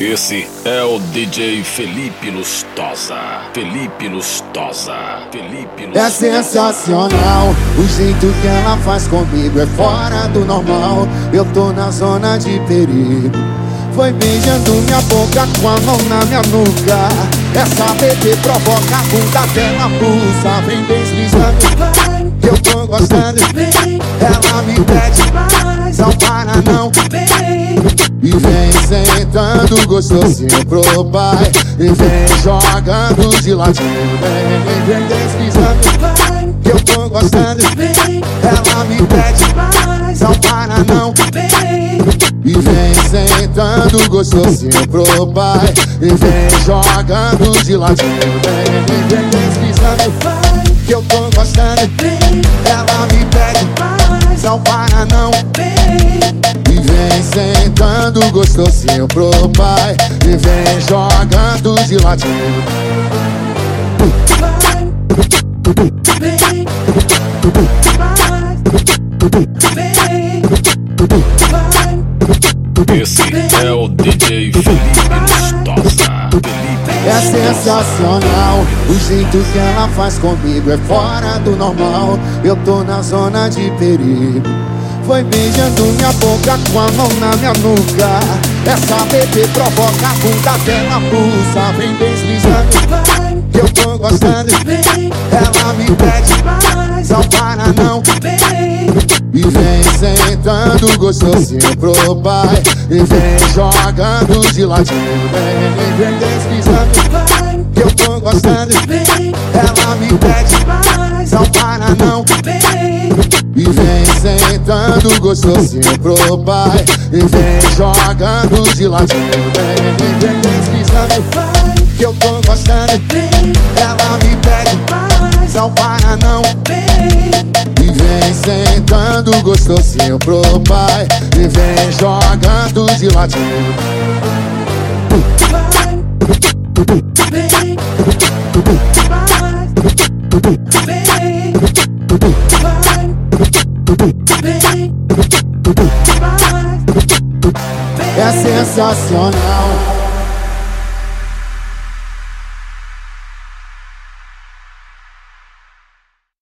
Esse é o DJ Felipe Lustosa. Felipe Lustosa. Felipe Lustosa. É sensacional o jeito que ela faz comigo. É fora do normal. Eu tô na zona de perigo. Foi beijando minha boca com a mão na minha nuca. Essa bebê provoca a bunda até na pulsa. Vem deslizando, eu tô gostando. Ela me pede, vem sentando gostosinho pro pai. E vem jogando de ladinho Vem, vem deslizando Que eu tô gostando. Ela me pede Não para não. E vem sentando gostosinho pro pai. E vem jogando de ladinho Vem, vem deslizando Que eu tô gostando sentando gostosinho pro pai. E vem jogando de ladinho. Esse é o DJ Felipe Lustosa. É sensacional. O jeito que ela faz comigo É fora do normal, eu tô na zona de perigo foi beijando minha boca com a mão na minha nuca. Essa bebê provoca a bunda até na Vem deslizando, que eu tô gostando. Ela me pede, não para não. E vem sentando gostosinho pro pai. E vem jogando de ladinho Vem, vem deslizando, que eu tô gostando. Ela me pede, não para não vem sentando gostosinho pro pai E vem jogando de ladinho. Vem, vem deslizando Que eu tô gostando. Ela me pede Não para não E vem sentando gostosinho pro pai E vem jogando de ladinho É sensacional